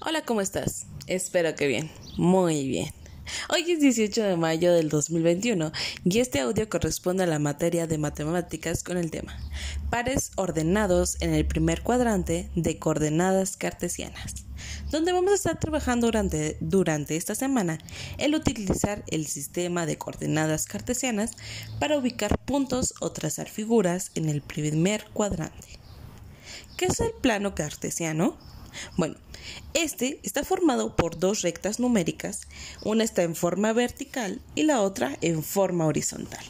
Hola, ¿cómo estás? Espero que bien, muy bien. Hoy es 18 de mayo del 2021 y este audio corresponde a la materia de matemáticas con el tema pares ordenados en el primer cuadrante de coordenadas cartesianas, donde vamos a estar trabajando durante, durante esta semana el utilizar el sistema de coordenadas cartesianas para ubicar puntos o trazar figuras en el primer cuadrante. ¿Qué es el plano cartesiano? Bueno, este está formado por dos rectas numéricas, una está en forma vertical y la otra en forma horizontal,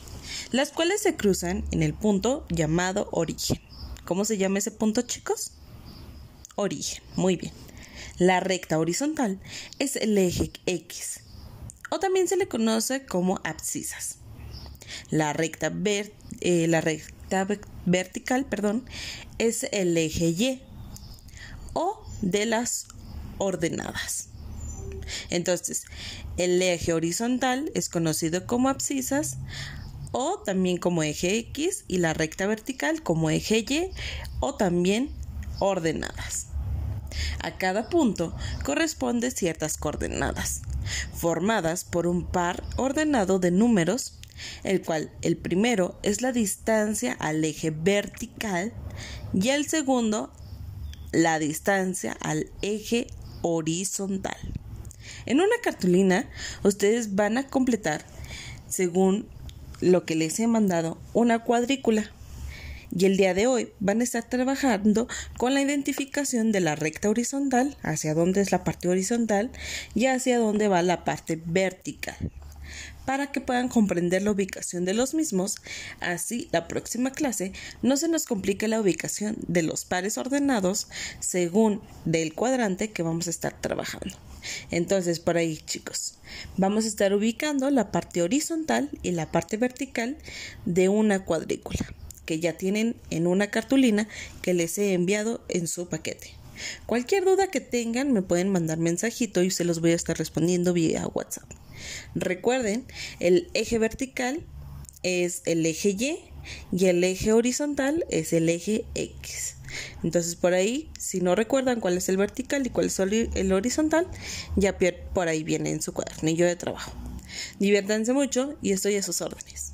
las cuales se cruzan en el punto llamado origen. ¿Cómo se llama ese punto, chicos? Origen, muy bien. La recta horizontal es el eje X, o también se le conoce como abscisas. La recta, eh, la recta vertical perdón, es el eje Y, o de las ordenadas. Entonces, el eje horizontal es conocido como abscisas o también como eje X y la recta vertical como eje Y o también ordenadas. A cada punto corresponde ciertas coordenadas, formadas por un par ordenado de números, el cual el primero es la distancia al eje vertical y el segundo la distancia al eje horizontal. En una cartulina ustedes van a completar, según lo que les he mandado, una cuadrícula. Y el día de hoy van a estar trabajando con la identificación de la recta horizontal, hacia dónde es la parte horizontal y hacia dónde va la parte vertical para que puedan comprender la ubicación de los mismos. Así, la próxima clase no se nos complique la ubicación de los pares ordenados según del cuadrante que vamos a estar trabajando. Entonces, por ahí, chicos, vamos a estar ubicando la parte horizontal y la parte vertical de una cuadrícula que ya tienen en una cartulina que les he enviado en su paquete. Cualquier duda que tengan me pueden mandar mensajito y se los voy a estar respondiendo vía WhatsApp. Recuerden, el eje vertical es el eje Y y el eje horizontal es el eje X. Entonces por ahí, si no recuerdan cuál es el vertical y cuál es el horizontal, ya por ahí viene en su cuadernillo de trabajo. Diviértanse mucho y estoy a sus órdenes.